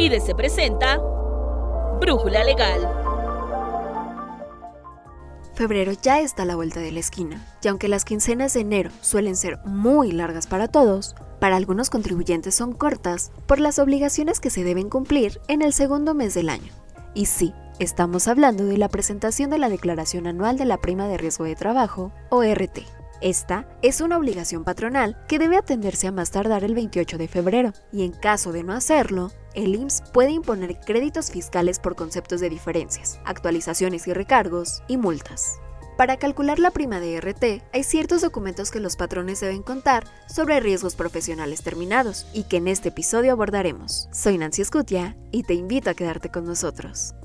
IDC presenta Brújula Legal. Febrero ya está a la vuelta de la esquina, y aunque las quincenas de enero suelen ser muy largas para todos, para algunos contribuyentes son cortas por las obligaciones que se deben cumplir en el segundo mes del año. Y sí, estamos hablando de la presentación de la Declaración Anual de la Prima de Riesgo de Trabajo, o RT. Esta es una obligación patronal que debe atenderse a más tardar el 28 de febrero, y en caso de no hacerlo, el IMSS puede imponer créditos fiscales por conceptos de diferencias, actualizaciones y recargos y multas. Para calcular la prima de RT, hay ciertos documentos que los patrones deben contar sobre riesgos profesionales terminados y que en este episodio abordaremos. Soy Nancy Escutia y te invito a quedarte con nosotros.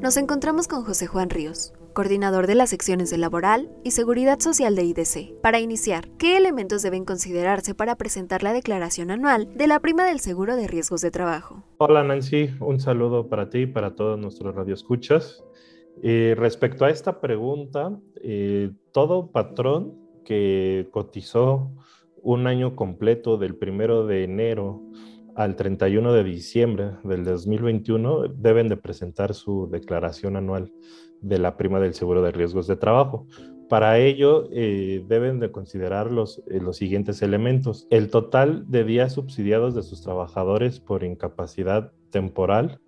Nos encontramos con José Juan Ríos, coordinador de las secciones de Laboral y Seguridad Social de IDC. Para iniciar, ¿qué elementos deben considerarse para presentar la declaración anual de la prima del seguro de riesgos de trabajo? Hola Nancy, un saludo para ti y para todos nuestros radioescuchas. Eh, respecto a esta pregunta, eh, todo patrón que cotizó un año completo del primero de enero al 31 de diciembre del 2021 deben de presentar su declaración anual de la prima del seguro de riesgos de trabajo. Para ello eh, deben de considerar los, eh, los siguientes elementos. El total de días subsidiados de sus trabajadores por incapacidad temporal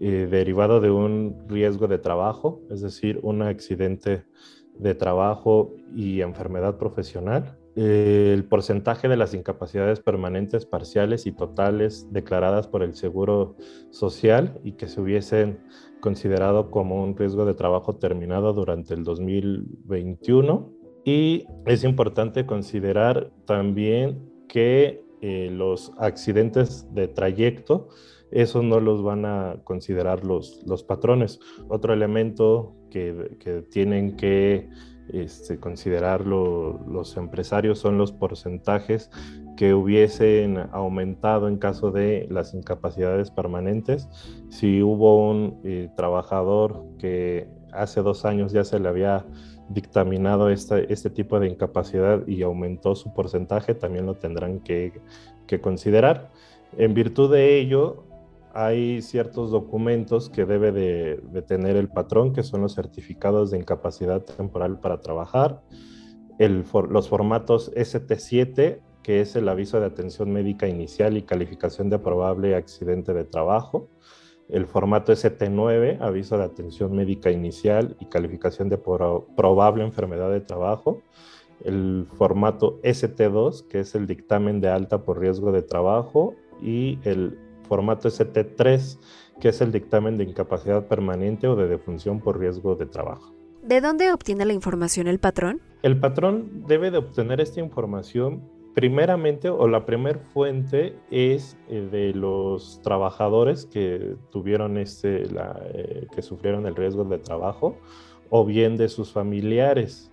eh, derivado de un riesgo de trabajo, es decir, un accidente de trabajo y enfermedad profesional el porcentaje de las incapacidades permanentes, parciales y totales declaradas por el Seguro Social y que se hubiesen considerado como un riesgo de trabajo terminado durante el 2021. Y es importante considerar también que eh, los accidentes de trayecto, eso no los van a considerar los, los patrones. Otro elemento que, que tienen que este, considerar los empresarios son los porcentajes que hubiesen aumentado en caso de las incapacidades permanentes. Si hubo un eh, trabajador que hace dos años ya se le había dictaminado este tipo de incapacidad y aumentó su porcentaje, también lo tendrán que, que considerar. En virtud de ello, hay ciertos documentos que debe de, tener el patrón, que son los certificados de incapacidad temporal para trabajar, los formatos ST7, que es el aviso de atención médica inicial y calificación de probable accidente de trabajo, el formato ST9, aviso de atención médica inicial y calificación de probable enfermedad de trabajo, el formato ST2, que es el dictamen de alta por riesgo de trabajo, y el formato ST3, que es el dictamen de incapacidad permanente o de defunción por riesgo de trabajo. ¿De dónde obtiene la información el patrón? El patrón debe de obtener esta información primeramente o la primer fuente es eh, de los trabajadores que tuvieron este, eh, que sufrieron el riesgo de trabajo o bien de sus familiares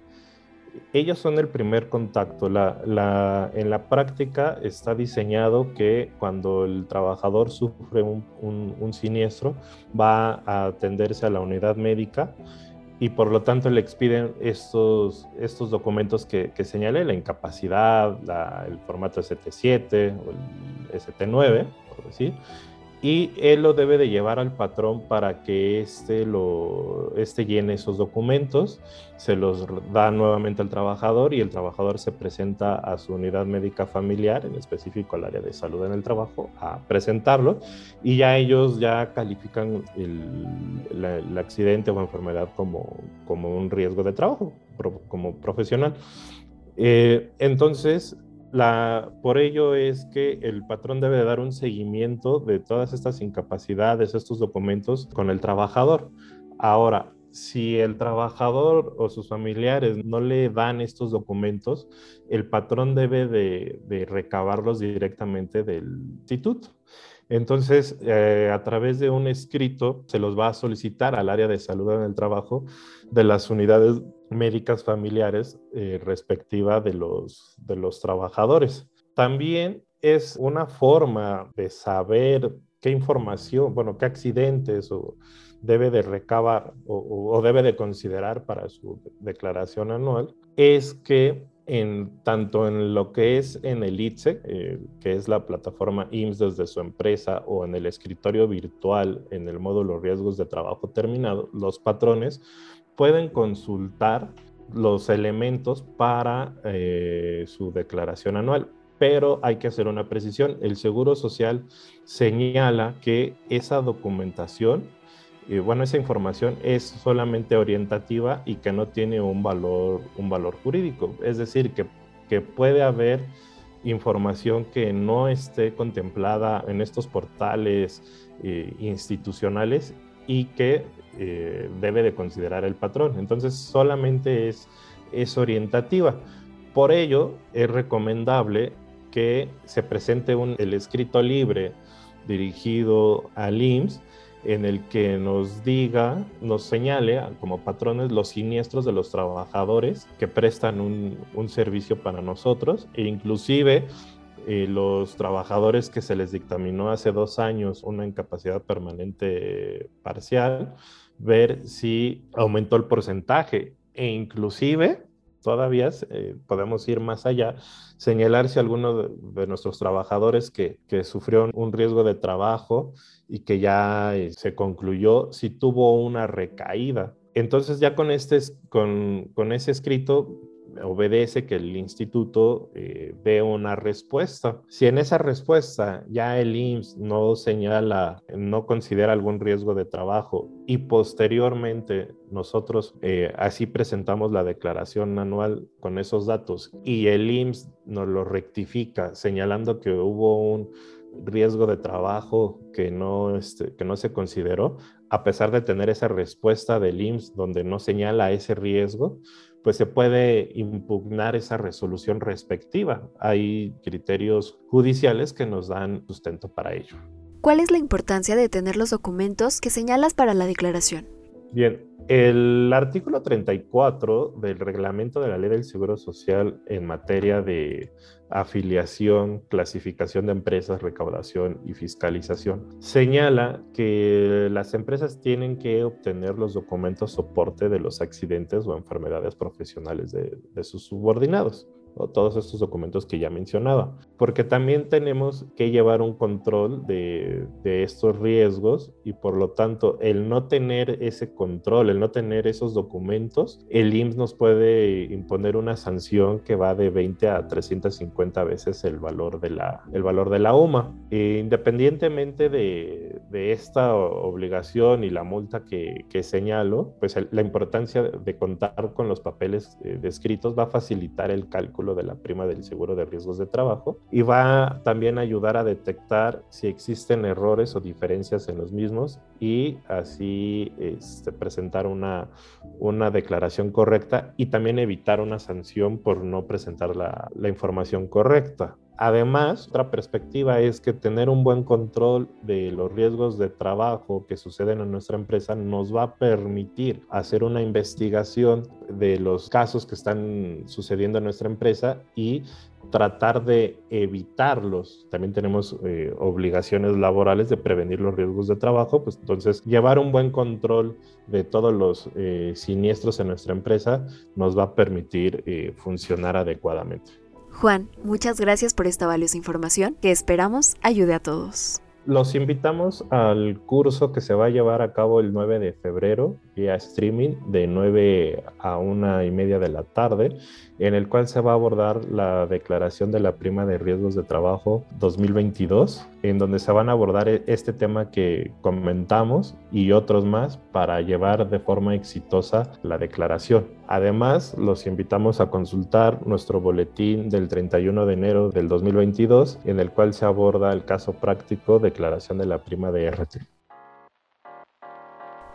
ellos son el primer contacto. en la práctica está diseñado que cuando el trabajador sufre un, siniestro va a atenderse a la unidad médica y por lo tanto le expiden estos, estos documentos que, que señalé, la incapacidad, el formato ST7 o el ST9, por decir, y él lo debe de llevar al patrón para que éste, lo, este llene esos documentos, se los da nuevamente al trabajador y el trabajador se presenta a su unidad médica familiar, en específico al área de salud en el trabajo, a presentarlo y ya ellos ya califican el, accidente o enfermedad como, como un riesgo de trabajo, como profesional. Eh, entonces, por ello es que el patrón debe dar un seguimiento de todas estas incapacidades, estos documentos con el trabajador. Ahora, si el trabajador o sus familiares no le dan estos documentos, el patrón debe de, recabarlos directamente del instituto. Entonces, eh, a través de un escrito, se los va a solicitar al área de salud en el trabajo de las unidades médicas familiares eh, respectiva de los, de los trabajadores. También es una forma de saber qué información, bueno, qué accidentes o debe de recabar o, debe de considerar para su declaración anual, es que en tanto en lo que es en el ITSE, eh, que es la plataforma IMSS desde su empresa, o en el escritorio virtual en el módulo riesgos de trabajo terminado, los patrones pueden consultar los elementos para eh, su declaración anual. Pero hay que hacer una precisión. El Seguro Social señala que esa documentación bueno, esa información es solamente orientativa y que no tiene un valor, un valor jurídico. Es decir, que, que puede haber información que no esté contemplada en estos portales eh, institucionales y que eh, debe de considerar el patrón. Entonces, solamente es, es orientativa. Por ello, es recomendable que se presente un, el escrito libre dirigido al IMSS en el que nos diga, nos señale como patrones los siniestros de los trabajadores que prestan un, servicio para nosotros e inclusive eh, los trabajadores que se les dictaminó hace dos años una incapacidad permanente parcial, ver si aumentó el porcentaje. E inclusive todavía eh, podemos ir más allá, señalar si alguno de, nuestros trabajadores que, sufrió un riesgo de trabajo y que ya eh, se concluyó, si tuvo una recaída. Entonces ya con, este, con, con ese escrito obedece que el instituto eh, una respuesta. Si en esa respuesta ya el IMSS no señala, no considera algún riesgo de trabajo y posteriormente nosotros eh, así presentamos la declaración anual con esos datos y el IMSS nos lo rectifica señalando que hubo un riesgo de trabajo que no, este, que no se consideró, a pesar de tener esa respuesta del IMSS donde no señala ese riesgo, pues se puede impugnar esa resolución respectiva. Hay criterios judiciales que nos dan sustento para ello. ¿Cuál es la importancia de tener los documentos que señalas para la declaración? Bien, el artículo 34 del reglamento de la ley del Seguro Social en materia de afiliación, clasificación de empresas, recaudación y fiscalización señala que las empresas tienen que obtener los documentos soporte de los accidentes o enfermedades profesionales de, de sus subordinados o todos estos documentos que ya mencionaba, porque también tenemos que llevar un control de, de, estos riesgos y por lo tanto el no tener ese control, el no tener esos documentos, el IMSS nos puede imponer una sanción que va de 20 a 350 veces el valor de la, el valor de la UMA. E independientemente de, de, esta obligación y la multa que, que señalo, pues la importancia de contar con los papeles eh, descritos va a facilitar el cálculo de la prima del seguro de riesgos de trabajo y va también a ayudar a detectar si existen errores o diferencias en los mismos y así este, presentar una, una declaración correcta y también evitar una sanción por no presentar la, la información correcta. Además, otra perspectiva es que tener un buen control de los riesgos de trabajo que suceden en nuestra empresa nos va a permitir hacer una investigación de los casos que están sucediendo en nuestra empresa y tratar de evitarlos. También tenemos eh, obligaciones laborales de prevenir los riesgos de trabajo, pues entonces llevar un buen control de todos los eh, siniestros en nuestra empresa nos va a permitir eh, funcionar adecuadamente. Juan, muchas gracias por esta valiosa información que esperamos ayude a todos. Los invitamos al curso que se va a llevar a cabo el 9 de febrero vía streaming de 9 a 1 y media de la tarde, en el cual se va a abordar la declaración de la prima de riesgos de trabajo 2022, en donde se van a abordar e-, este tema que comentamos y otros más para llevar de forma exitosa la declaración. Además, los invitamos a consultar nuestro boletín del 31 de enero del 2022, en el cual se aborda el caso práctico declaración de la prima de RT.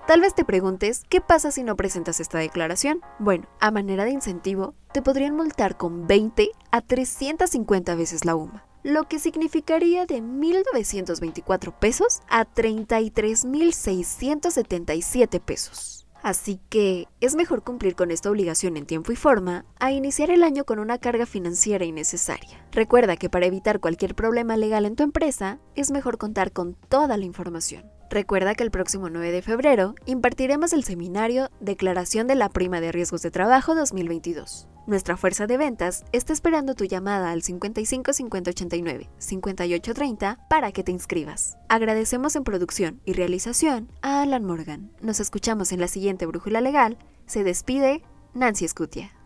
Tal vez te preguntes, ¿qué pasa si no presentas esta declaración? Bueno, a manera de incentivo, te podrían multar con 20 a 350 veces la UMA, lo que significaría de 1.924 pesos a 33.677 pesos. Así que es mejor cumplir con esta obligación en tiempo y forma a iniciar el año con una carga financiera innecesaria. Recuerda que para evitar cualquier problema legal en tu empresa es mejor contar con toda la información. Recuerda que el próximo 9 de febrero impartiremos el seminario Declaración de la Prima de Riesgos de Trabajo 2022. Nuestra fuerza de ventas está esperando tu llamada al 55 5089 5830 para que te inscribas. Agradecemos en producción y realización a Alan Morgan. Nos escuchamos en la siguiente Brújula Legal. Se despide Nancy Escutia.